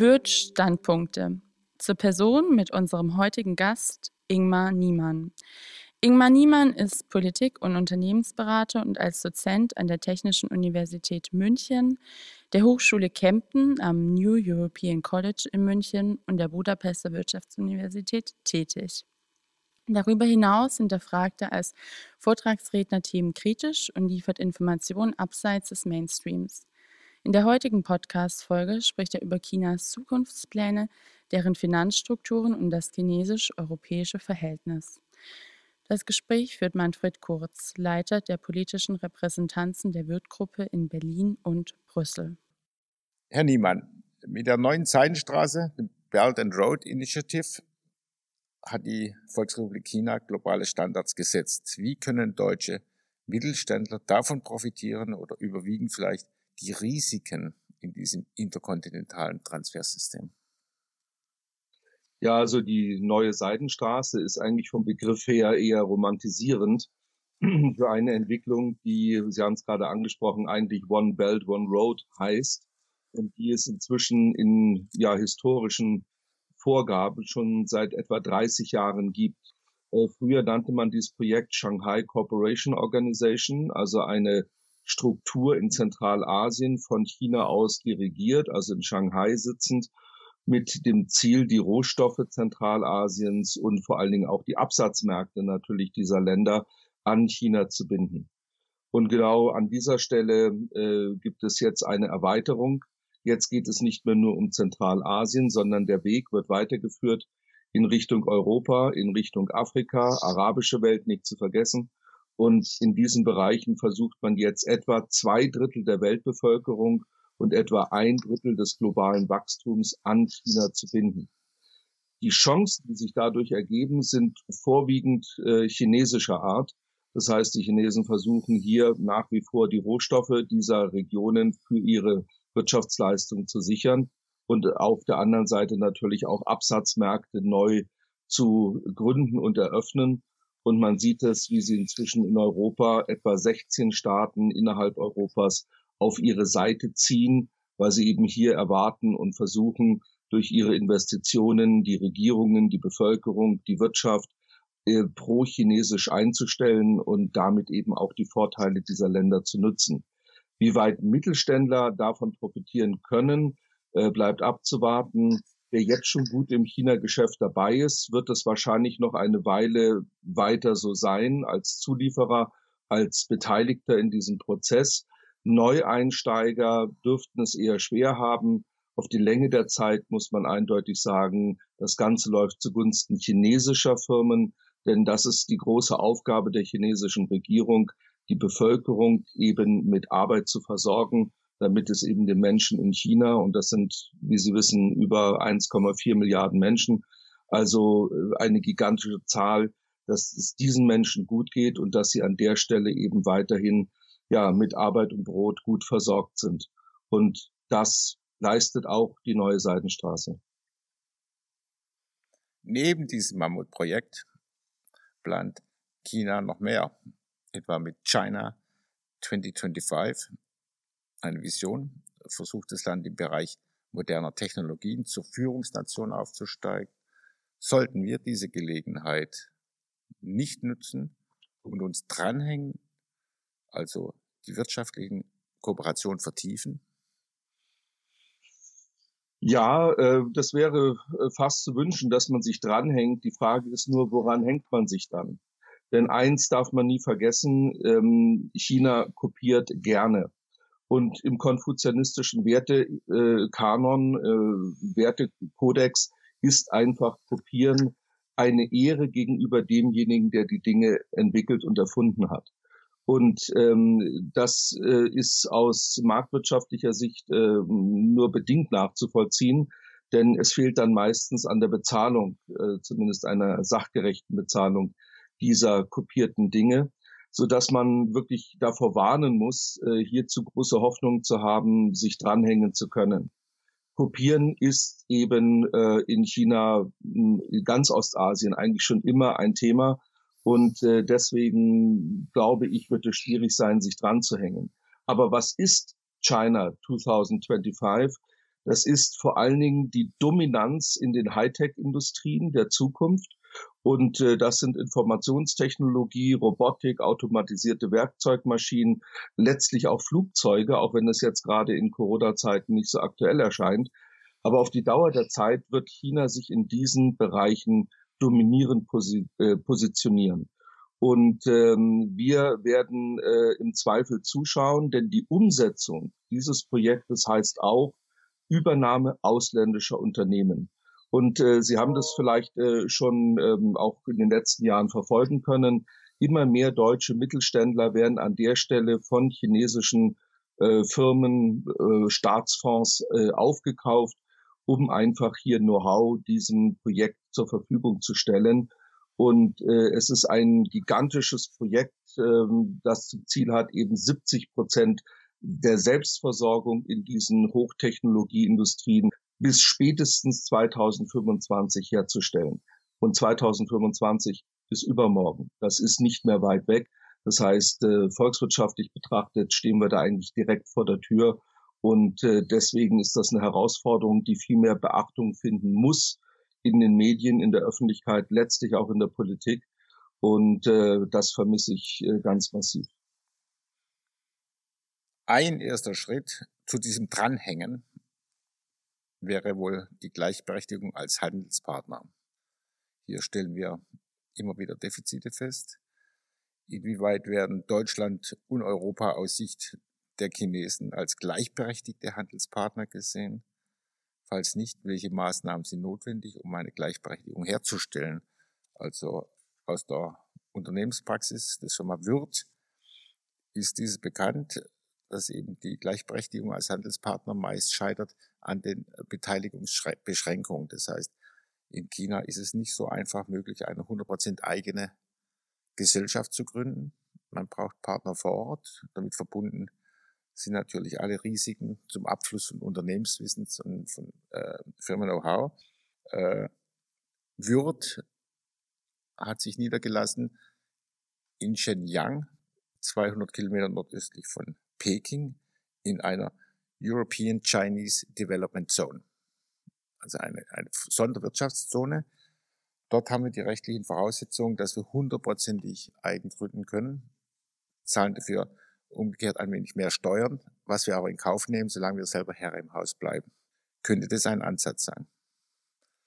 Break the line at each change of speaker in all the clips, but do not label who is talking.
Wirt-Standpunkte zur Person mit unserem heutigen Gast Ingmar Niemann. Ingmar Niemann ist Politik- und Unternehmensberater und als Dozent an der Technischen Universität München, der Hochschule Kempten am New European College in München und der Budapester Wirtschaftsuniversität tätig. Darüber hinaus hinterfragt er als Vortragsredner Themen kritisch und liefert Informationen abseits des Mainstreams. In der heutigen Podcast-Folge spricht er über Chinas Zukunftspläne, deren Finanzstrukturen und das chinesisch-europäische Verhältnis. Das Gespräch führt Manfred Kurz, Leiter der politischen Repräsentanzen der Wirtgruppe in Berlin und Brüssel.
Herr Niemann, mit der neuen Seidenstraße, dem Belt and Road Initiative, hat die Volksrepublik China globale Standards gesetzt. Wie können deutsche Mittelständler davon profitieren oder überwiegen vielleicht die Risiken in diesem interkontinentalen Transfersystem?
Ja, also die neue Seidenstraße ist eigentlich vom Begriff her eher romantisierend für eine Entwicklung, die, Sie haben es gerade angesprochen, eigentlich One Belt, One Road heißt und die es inzwischen in ja, historischen Vorgaben schon seit etwa 30 Jahren gibt. Äh, früher nannte man dieses Projekt Shanghai Cooperation Organization, also eine Struktur in Zentralasien von China aus dirigiert, also in Shanghai sitzend mit dem Ziel, die Rohstoffe Zentralasiens und vor allen Dingen auch die Absatzmärkte natürlich dieser Länder an China zu binden. Und genau an dieser Stelle äh, gibt es jetzt eine Erweiterung. Jetzt geht es nicht mehr nur um Zentralasien, sondern der Weg wird weitergeführt in Richtung Europa, in Richtung Afrika, arabische Welt nicht zu vergessen. Und in diesen Bereichen versucht man jetzt etwa zwei Drittel der Weltbevölkerung und etwa ein Drittel des globalen Wachstums an China zu binden. Die Chancen, die sich dadurch ergeben, sind vorwiegend äh, chinesischer Art. Das heißt, die Chinesen versuchen hier nach wie vor die Rohstoffe dieser Regionen für ihre Wirtschaftsleistung zu sichern und auf der anderen Seite natürlich auch Absatzmärkte neu zu gründen und eröffnen. Und man sieht es, wie sie inzwischen in Europa etwa 16 Staaten innerhalb Europas auf ihre Seite ziehen, weil sie eben hier erwarten und versuchen, durch ihre Investitionen die Regierungen, die Bevölkerung, die Wirtschaft äh, pro-chinesisch einzustellen und damit eben auch die Vorteile dieser Länder zu nutzen. Wie weit Mittelständler davon profitieren können, äh, bleibt abzuwarten. Wer jetzt schon gut im China-Geschäft dabei ist, wird es wahrscheinlich noch eine Weile weiter so sein als Zulieferer, als Beteiligter in diesem Prozess. Neueinsteiger dürften es eher schwer haben. Auf die Länge der Zeit muss man eindeutig sagen, das Ganze läuft zugunsten chinesischer Firmen, denn das ist die große Aufgabe der chinesischen Regierung, die Bevölkerung eben mit Arbeit zu versorgen, damit es eben den Menschen in China, und das sind, wie Sie wissen, über 1,4 Milliarden Menschen, also äh, eine gigantische Zahl, dass es diesen Menschen gut geht und dass sie an der Stelle eben weiterhin ja mit Arbeit und Brot gut versorgt sind. Und das leistet auch die neue Seidenstraße.
Neben diesem Mammutprojekt plant China noch mehr, etwa mit China 2025, eine Vision, versucht das Land im Bereich moderner Technologien zur Führungsnation aufzusteigen. Sollten wir diese Gelegenheit nicht nutzen und uns dranhängen, also die wirtschaftlichen Kooperationen vertiefen?
Ja, äh, das wäre äh, fast zu wünschen, dass man sich dranhängt. Die Frage ist nur, woran hängt man sich dann? Denn eins darf man nie vergessen, ähm, China kopiert gerne. Und im konfuzianistischen Wertekanon, äh, Wertekodex ist einfach kopieren eine Ehre gegenüber demjenigen, der die Dinge entwickelt und erfunden hat. Und ähm, das äh, ist aus marktwirtschaftlicher Sicht äh, nur bedingt nachzuvollziehen, denn es fehlt dann meistens an der Bezahlung, äh, zumindest einer sachgerechten Bezahlung dieser kopierten Dinge, so dass man wirklich davor warnen muss, äh, hier zu große Hoffnung zu haben, sich dranhängen zu können. Kopieren ist eben äh, in China, in ganz Ostasien eigentlich schon immer ein Thema und äh, deswegen glaube ich, wird es schwierig sein, sich dran zu hängen. Aber was ist China 2025? Das ist vor allen Dingen die Dominanz in den Hightech-Industrien der Zukunft. Und äh, das sind Informationstechnologie, Robotik, automatisierte Werkzeugmaschinen, letztlich auch Flugzeuge, auch wenn es jetzt gerade in Corona-Zeiten nicht so aktuell erscheint. Aber auf die Dauer der Zeit wird China sich in diesen Bereichen dominierend posi äh, positionieren. Und ähm, wir werden äh, im Zweifel zuschauen, denn die Umsetzung dieses Projektes heißt auch Übernahme ausländischer Unternehmen. Und äh, Sie haben das vielleicht äh, schon ähm, auch in den letzten Jahren verfolgen können. Immer mehr deutsche Mittelständler werden an der Stelle von chinesischen äh, Firmen, äh, Staatsfonds äh, aufgekauft, um einfach hier Know-how diesem Projekt zur Verfügung zu stellen. Und äh, es ist ein gigantisches Projekt, ähm, das zum Ziel hat, eben 70 Prozent der Selbstversorgung in diesen Hochtechnologieindustrien bis spätestens 2025 herzustellen. Und 2025 ist übermorgen. Das ist nicht mehr weit weg. Das heißt, äh, volkswirtschaftlich betrachtet stehen wir da eigentlich direkt vor der Tür. Und äh, deswegen ist das eine Herausforderung, die viel mehr Beachtung finden muss in den Medien, in der Öffentlichkeit, letztlich auch in der Politik. Und äh, das vermisse ich äh, ganz massiv.
Ein erster Schritt zu diesem Dranhängen wäre wohl die Gleichberechtigung als Handelspartner. Hier stellen wir immer wieder Defizite fest. Inwieweit werden Deutschland und Europa aus Sicht der Chinesen als gleichberechtigte Handelspartner gesehen? Falls nicht, welche Maßnahmen sind notwendig, um eine Gleichberechtigung herzustellen? Also aus der Unternehmenspraxis des Firma Wirt ist dieses bekannt, dass eben die Gleichberechtigung als Handelspartner meist scheitert an den Beteiligungsbeschränkungen. Das heißt, in China ist es nicht so einfach möglich, eine 100% eigene Gesellschaft zu gründen. Man braucht Partner vor Ort, damit verbunden sind natürlich alle Risiken zum Abfluss von Unternehmenswissens und von äh, Firmen-Know-how. Äh, Würth hat sich niedergelassen in Shenyang, 200 Kilometer nordöstlich von Peking, in einer European Chinese Development Zone, also eine, eine Sonderwirtschaftszone. Dort haben wir die rechtlichen Voraussetzungen, dass wir hundertprozentig eigen gründen können, zahlen dafür umgekehrt ein wenig mehr Steuern, was wir aber in Kauf nehmen, solange wir selber Herr im Haus bleiben. Könnte das ein Ansatz sein?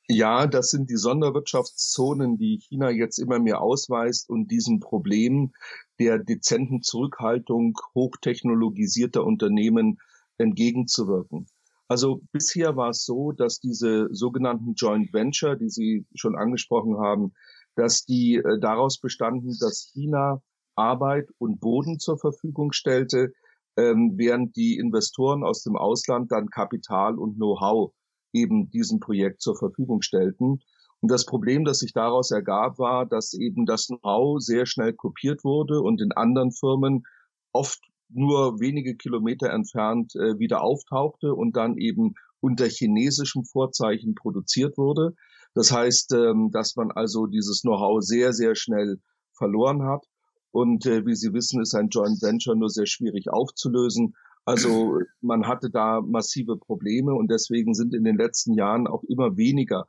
Ja, das sind die Sonderwirtschaftszonen, die China jetzt immer mehr ausweist und diesem Problem der dezenten Zurückhaltung hochtechnologisierter Unternehmen entgegenzuwirken. Also bisher war es so, dass diese sogenannten Joint Venture, die Sie schon angesprochen haben, dass die äh, daraus bestanden, dass China Arbeit und Boden zur Verfügung stellte, ähm, während die Investoren aus dem Ausland dann Kapital und Know-how eben diesem Projekt zur Verfügung stellten. Und das Problem, das sich daraus ergab, war, dass eben das Know-how sehr schnell kopiert wurde und in anderen Firmen oft nur wenige Kilometer entfernt äh, wieder auftauchte und dann eben unter chinesischem Vorzeichen produziert wurde. Das heißt, ähm, dass man also dieses Know-how sehr, sehr schnell verloren hat. Und äh, wie Sie wissen, ist ein Joint Venture nur sehr schwierig aufzulösen. Also man hatte da massive Probleme und deswegen sind in den letzten Jahren auch immer weniger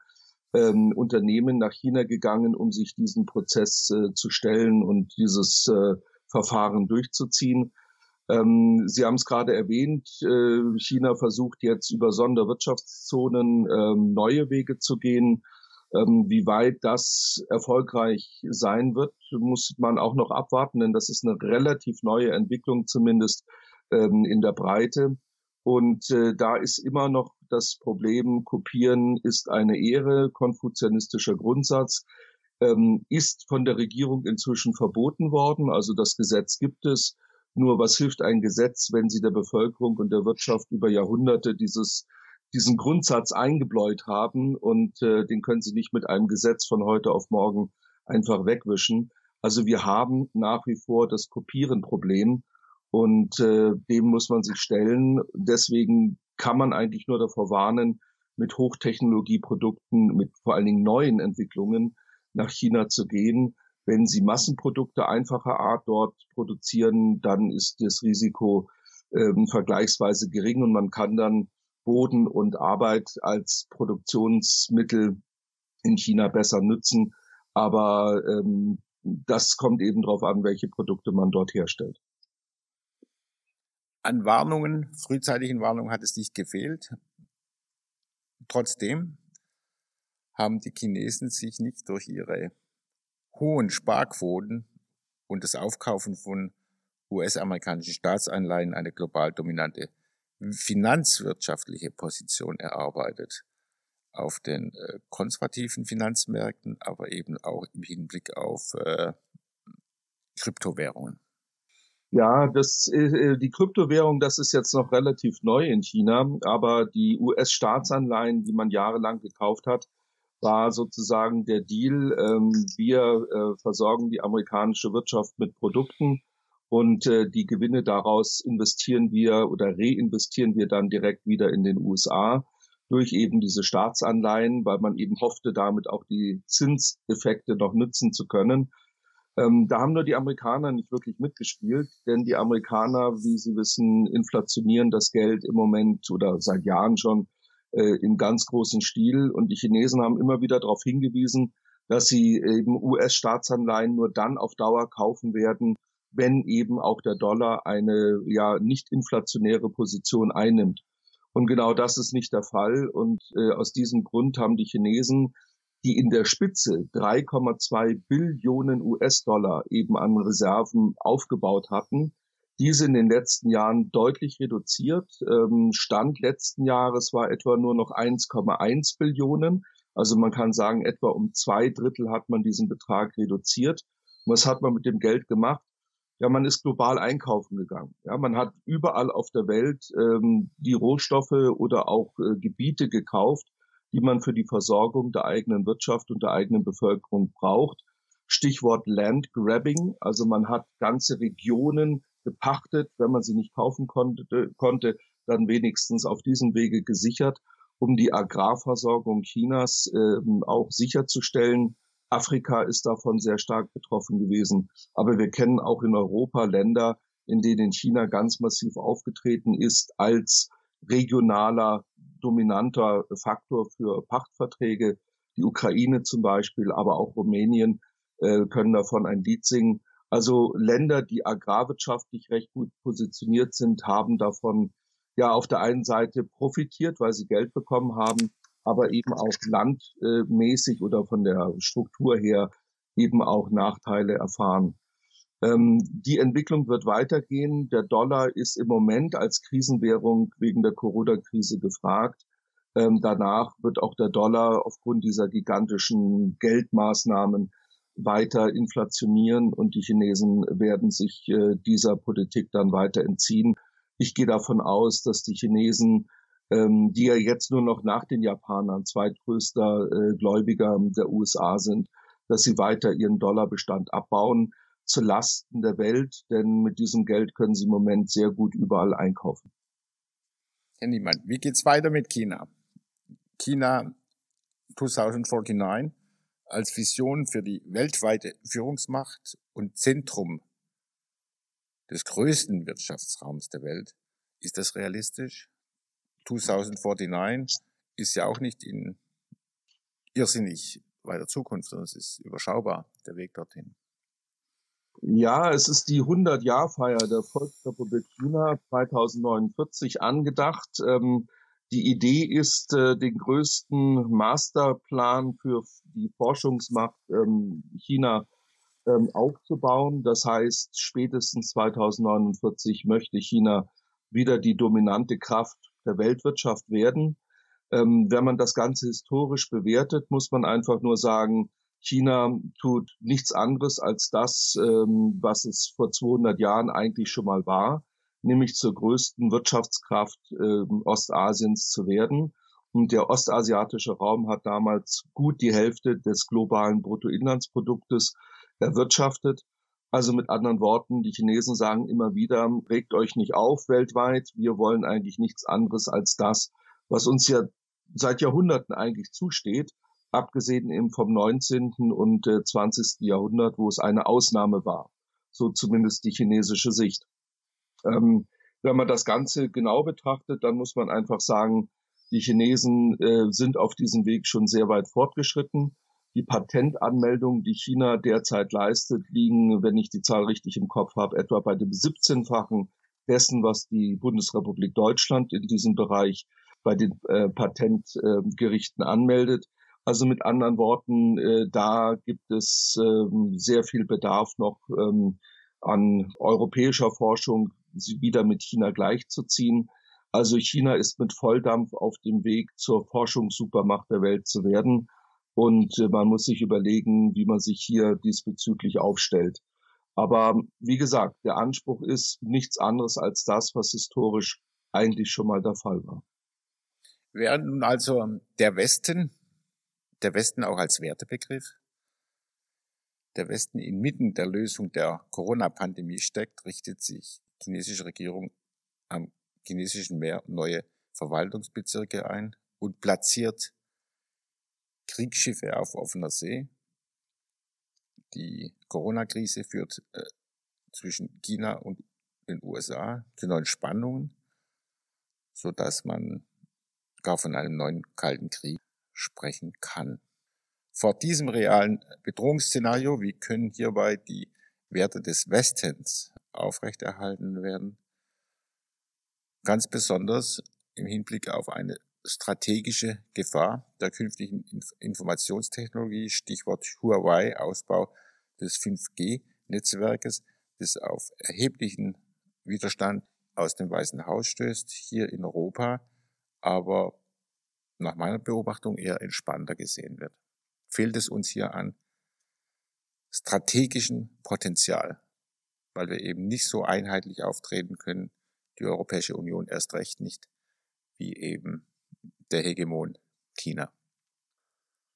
ähm, Unternehmen nach China gegangen, um sich diesen Prozess äh, zu stellen und dieses äh, Verfahren durchzuziehen. Ähm, Sie haben es gerade erwähnt, äh, China versucht jetzt über Sonderwirtschaftszonen ähm, neue Wege zu gehen. Ähm, wie weit das erfolgreich sein wird, muss man auch noch abwarten, denn das ist eine relativ neue Entwicklung, zumindest ähm, in der Breite. Und äh, da ist immer noch das Problem, kopieren ist eine Ehre, konfuzianistischer Grundsatz, ähm, ist von der Regierung inzwischen verboten worden. Also das Gesetz gibt es. Nur was hilft ein Gesetz, wenn sie der Bevölkerung und der Wirtschaft über Jahrhunderte dieses diesen Grundsatz eingebläut haben und äh, den können sie nicht mit einem Gesetz von heute auf morgen einfach wegwischen. Also wir haben nach wie vor das Kopierenproblem und äh, dem muss man sich stellen. Deswegen kann man eigentlich nur davor warnen, mit Hochtechnologieprodukten, mit vor allen Dingen neuen Entwicklungen nach China zu gehen. Wenn Sie Massenprodukte einfacher Art dort produzieren, dann ist das Risiko ähm, vergleichsweise gering und man kann dann Boden und Arbeit als Produktionsmittel in China besser nützen. Aber ähm, das kommt eben darauf an, welche Produkte man dort herstellt.
An Warnungen, frühzeitigen Warnungen hat es nicht gefehlt. Trotzdem haben die Chinesen sich nicht durch ihre hohen Sparquoten und das Aufkaufen von US-amerikanischen Staatsanleihen eine global dominante finanzwirtschaftliche Position erarbeitet auf den äh, konservativen Finanzmärkten, aber eben auch im Hinblick auf äh, Kryptowährungen.
Ja, das, äh, die Kryptowährung, das ist jetzt noch relativ neu in China, aber die US-Staatsanleihen, die man jahrelang gekauft hat, war sozusagen der Deal, ähm, wir äh, versorgen die amerikanische Wirtschaft mit Produkten und äh, die Gewinne daraus investieren wir oder reinvestieren wir dann direkt wieder in den USA durch eben diese Staatsanleihen, weil man eben hoffte, damit auch die Zinseffekte noch nützen zu können. Ähm, da haben nur die Amerikaner nicht wirklich mitgespielt, denn die Amerikaner, wie Sie wissen, inflationieren das Geld im Moment oder seit Jahren schon äh, im ganz großen Stil. Und die Chinesen haben immer wieder darauf hingewiesen, dass sie eben US-Staatsanleihen nur dann auf Dauer kaufen werden, wenn eben auch der Dollar eine ja nicht inflationäre Position einnimmt. Und genau das ist nicht der Fall. Und äh, aus diesem Grund haben die Chinesen, die in der Spitze 3,2 Billionen US-Dollar eben an Reserven aufgebaut hatten, diese in den letzten Jahren deutlich reduziert. Ähm, Stand letzten Jahres war etwa nur noch 1,1 Billionen. Also man kann sagen, etwa um zwei Drittel hat man diesen Betrag reduziert. Was hat man mit dem Geld gemacht? Ja, man ist global einkaufen gegangen. Ja, man hat überall auf der Welt ähm, die Rohstoffe oder auch äh, Gebiete gekauft, die man für die Versorgung der eigenen Wirtschaft und der eigenen Bevölkerung braucht. Stichwort Land Grabbing. Also man hat ganze Regionen gepachtet, wenn man sie nicht kaufen konnte, konnte dann wenigstens auf diesem Wege gesichert, um die Agrarversorgung Chinas äh, auch sicherzustellen. Afrika ist davon sehr stark betroffen gewesen. Aber wir kennen auch in Europa Länder, in denen China ganz massiv aufgetreten ist als regionaler, dominanter Faktor für Pachtverträge. Die Ukraine zum Beispiel, aber auch Rumänien äh, können davon ein Lied singen. Also Länder, die agrarwirtschaftlich recht gut positioniert sind, haben davon ja auf der einen Seite profitiert, weil sie Geld bekommen haben, aber eben auch landmäßig oder von der Struktur her eben auch Nachteile erfahren. Ähm, die Entwicklung wird weitergehen. Der Dollar ist im Moment als Krisenwährung wegen der Corona-Krise gefragt. Ähm, danach wird auch der Dollar aufgrund dieser gigantischen Geldmaßnahmen weiter inflationieren und die Chinesen werden sich äh, dieser Politik dann weiter entziehen. Ich gehe davon aus, dass die Chinesen, ähm, die ja jetzt nur noch nach den Japanern zweitgrößter äh, Gläubiger der USA sind, dass sie weiter ihren Dollarbestand abbauen zu Lasten der Welt, denn mit diesem Geld können sie im Moment sehr gut überall einkaufen.
Herr Niemann, wie geht's weiter mit China? China 2049 als Vision für die weltweite Führungsmacht und Zentrum des größten Wirtschaftsraums der Welt. Ist das realistisch? 2049 ist ja auch nicht in irrsinnig weiter Zukunft, sondern es ist überschaubar, der Weg dorthin.
Ja, es ist die 100-Jahr-Feier der Volksrepublik China 2049 angedacht. Ähm, die Idee ist, äh, den größten Masterplan für die Forschungsmacht ähm, China ähm, aufzubauen. Das heißt, spätestens 2049 möchte China wieder die dominante Kraft der Weltwirtschaft werden. Ähm, wenn man das Ganze historisch bewertet, muss man einfach nur sagen, China tut nichts anderes als das, ähm, was es vor 200 Jahren eigentlich schon mal war nämlich zur größten Wirtschaftskraft äh, Ostasiens zu werden. Und der ostasiatische Raum hat damals gut die Hälfte des globalen Bruttoinlandsproduktes erwirtschaftet. Also mit anderen Worten, die Chinesen sagen immer wieder, regt euch nicht auf weltweit. Wir wollen eigentlich nichts anderes als das, was uns ja seit Jahrhunderten eigentlich zusteht, abgesehen eben vom 19. und 20. Äh, Jahrhundert, wo es eine Ausnahme war. So zumindest die chinesische Sicht. Ähm, Wenn man das Ganze genau betrachtet, dann muss man einfach sagen, die Chinesen äh, sind auf diesem Weg schon sehr weit fortgeschritten. Die Patentanmeldungen, die China derzeit leistet, liegen, wenn ich die Zahl richtig im Kopf habe, etwa bei dem 17-fachen dessen, was die Bundesrepublik Deutschland in diesem Bereich bei den äh, Patentgerichten äh, anmeldet. Also mit anderen Worten, äh, da gibt es ähm, sehr viel Bedarf noch ähm, an europäischer Forschung, sie wieder mit China gleichzuziehen. Also China ist mit Volldampf auf dem Weg zur Forschungssupermacht der Welt zu werden. Und äh, man muss sich überlegen, wie man sich hier diesbezüglich aufstellt. Aber wie gesagt, der Anspruch ist nichts anderes als das, was historisch eigentlich schon mal der Fall war.
Während nun also der Westen, der Westen auch als Wertebegriff, der Westen inmitten der Lösung der Corona-Pandemie steckt, richtet sich die chinesische Regierung am chinesischen Meer neue Verwaltungsbezirke ein und platziert Kriegsschiffe auf offener See. Die Corona-Krise führt äh, zwischen China und den USA zu neuen Spannungen, so dass man gar von einem neuen Kalten Krieg sprechen kann. Vor diesem realen Bedrohungsszenario, wie können hierbei die Werte des Westens aufrechterhalten werden? Ganz besonders im Hinblick auf eine strategische Gefahr der künftigen Informationstechnologie, Stichwort Huawei, Ausbau des 5G-Netzwerkes, das auf erheblichen Widerstand aus dem Weißen Haus stößt, hier in Europa, aber nach meiner Beobachtung eher entspannter gesehen wird. Fehlt es uns hier an strategischen Potenzial, weil wir eben nicht so einheitlich auftreten können, die Europäische Union erst recht nicht, wie eben der Hegemon China.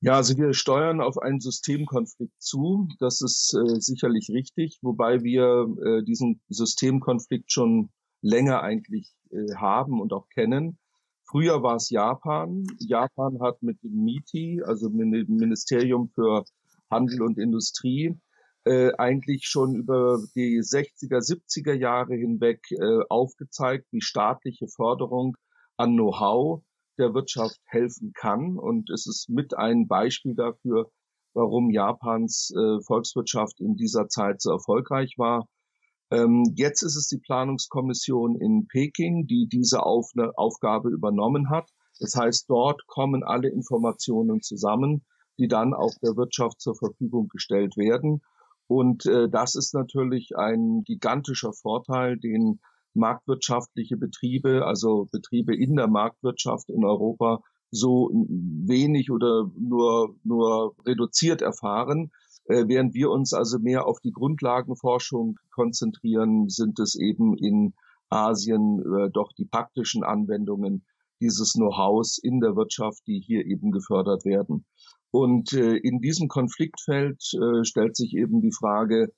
Ja, also wir steuern auf einen Systemkonflikt zu. Das ist äh, sicherlich richtig, wobei wir äh, diesen Systemkonflikt schon länger eigentlich äh, haben und auch kennen. Früher war es Japan. Japan hat mit dem MITI, also mit dem Ministerium für Handel und Industrie, äh, eigentlich schon über die 60er, 70er Jahre hinweg äh, aufgezeigt, wie staatliche Förderung an Know-how der Wirtschaft helfen kann. Und es ist mit ein Beispiel dafür, warum Japans äh, Volkswirtschaft in dieser Zeit so erfolgreich war. Ähm, jetzt ist es die Planungskommission in Peking, die diese Auf Aufgabe übernommen hat. Das heißt, dort kommen alle Informationen zusammen, die dann auch der Wirtschaft zur Verfügung gestellt werden. Und äh, das ist natürlich ein gigantischer Vorteil, den marktwirtschaftliche Betriebe, also Betriebe in der Marktwirtschaft in Europa so wenig oder nur, nur reduziert erfahren. Äh, während wir uns also mehr auf die Grundlagenforschung konzentrieren, sind es eben in Asien äh, doch die praktischen Anwendungen dieses Know-hows in der Wirtschaft, die hier eben gefördert werden. Und äh, in diesem Konfliktfeld äh, stellt sich eben die Frage,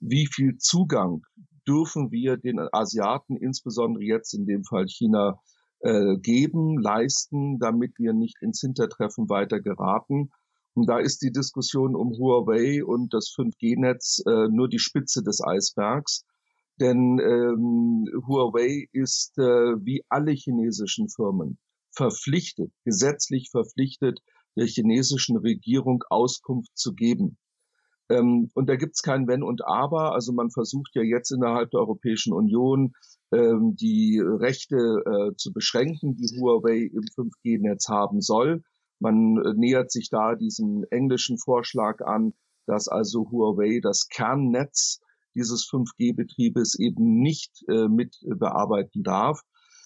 wie viel Zugang dürfen wir den Asiaten, insbesondere jetzt in dem Fall China, äh, geben, leisten, damit wir nicht ins Hintertreffen weiter geraten. Und da ist die Diskussion um Huawei und das 5G-Netz äh, nur die Spitze des Eisbergs. Denn ähm, Huawei ist äh, wie alle chinesischen Firmen verpflichtet, gesetzlich verpflichtet, der chinesischen Regierung Auskunft zu geben. Ähm, und da gibt's kein Wenn und Aber. Also man versucht ja jetzt innerhalb der Europäischen Union ähm, die Rechte äh, zu beschränken, die Huawei im 5G-Netz haben soll. Man äh, nähert sich da diesem englischen Vorschlag an, dass also Huawei das Kernnetz dieses 5G-Betriebes eben nicht äh, mit bearbeiten darf.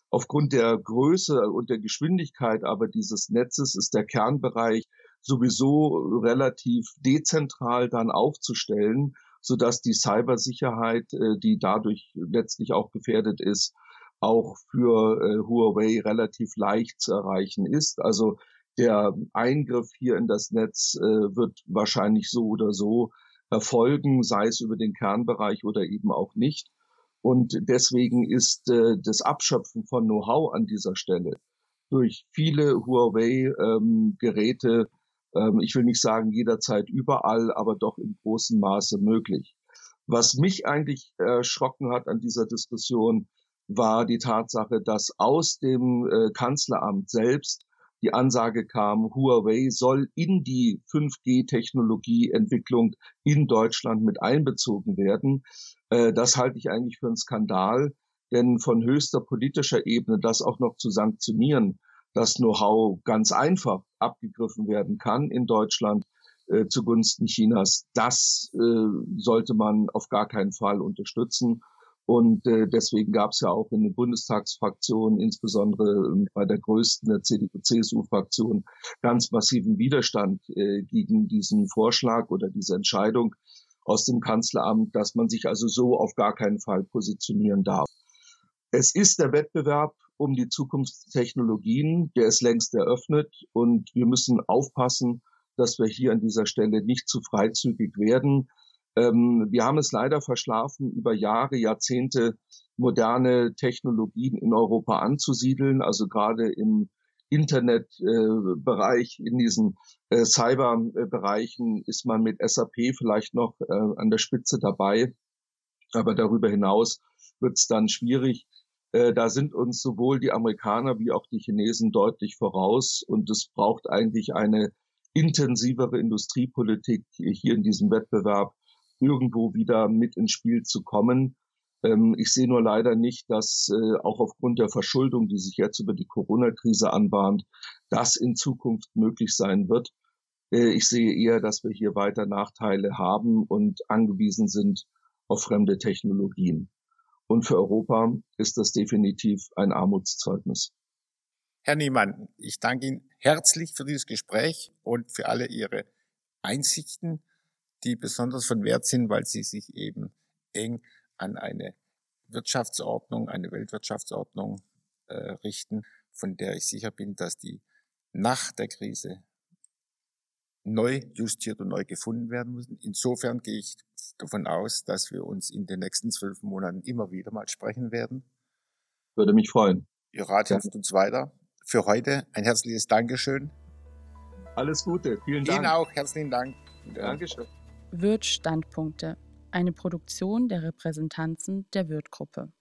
Aufgrund der Größe und der Geschwindigkeit aber dieses Netzes ist der Kernbereich sowieso relativ dezentral dann aufzustellen, so dass die Cybersicherheit, äh, die dadurch letztlich auch gefährdet ist, auch für äh, Huawei relativ leicht zu erreichen ist. Also der Eingriff hier in das Netz äh, wird wahrscheinlich so oder so erfolgen, sei es über den Kernbereich oder eben auch nicht. Und deswegen ist äh, das Abschöpfen von Know-how an dieser Stelle durch viele Huawei-Geräte, ähm, ähm, ich will nicht sagen jederzeit überall, aber doch in großem Maße möglich. Was mich eigentlich erschrocken hat an dieser Diskussion, war die Tatsache, dass aus dem äh, Kanzleramt selbst die Ansage kam, Huawei soll in die 5G-Technologieentwicklung in Deutschland mit einbezogen werden. Äh, das halte ich eigentlich für einen Skandal, denn von höchster politischer Ebene das auch noch zu sanktionieren, dass Know-how ganz einfach abgegriffen werden kann in Deutschland äh, zugunsten Chinas, das äh, sollte man auf gar keinen Fall unterstützen. Und äh, deswegen gab es ja auch in den Bundestagsfraktionen, insbesondere ähm, bei der größten der CDU-CSU-Fraktion, ganz massiven Widerstand äh, gegen diesen Vorschlag oder diese Entscheidung aus dem Kanzleramt, dass man sich also so auf gar keinen Fall positionieren darf. Es ist der Wettbewerb um die Zukunftstechnologien, der ist längst eröffnet und wir müssen aufpassen, dass wir hier an dieser Stelle nicht zu freizügig werden. Ähm, wir haben es leider verschlafen, über Jahre, Jahrzehnte moderne Technologien in Europa anzusiedeln, also gerade im Internetbereich, äh, in diesen äh, Cyberbereichen ist man mit SAP vielleicht noch äh, an der Spitze dabei. Aber darüber hinaus wird es dann schwierig. Äh, da sind uns sowohl die Amerikaner wie auch die Chinesen deutlich voraus. Und es braucht eigentlich eine intensivere Industriepolitik hier in diesem Wettbewerb irgendwo wieder mit ins Spiel zu kommen. Ähm, ich sehe nur leider nicht, dass äh, auch aufgrund der Verschuldung, die sich jetzt über die Corona-Krise anbahnt, das in Zukunft möglich sein wird. Äh, ich sehe eher, dass wir hier weiter Nachteile haben und angewiesen sind auf fremde Technologien. Und für Europa ist das definitiv ein Armutszeugnis.
Herr Niemann, ich danke Ihnen herzlich für dieses Gespräch und für alle Ihre Einsichten die besonders von Wert sind, weil sie sich eben eng an eine Wirtschaftsordnung, eine Weltwirtschaftsordnung äh, richten, von der ich sicher bin, dass die nach der Krise neu justiert und neu gefunden werden müssen. Insofern gehe ich davon aus, dass wir uns in den nächsten zwölf Monaten immer wieder mal sprechen werden.
Würde mich freuen.
Ihr Rat hilft uns weiter. Für heute ein herzliches Dankeschön.
Alles Gute. Vielen Dank.
Ihnen auch herzlichen Dank.
Dankeschön.
Wirt Standpunkte, eine Produktion der Repräsentanzen der Wirt-Gruppe.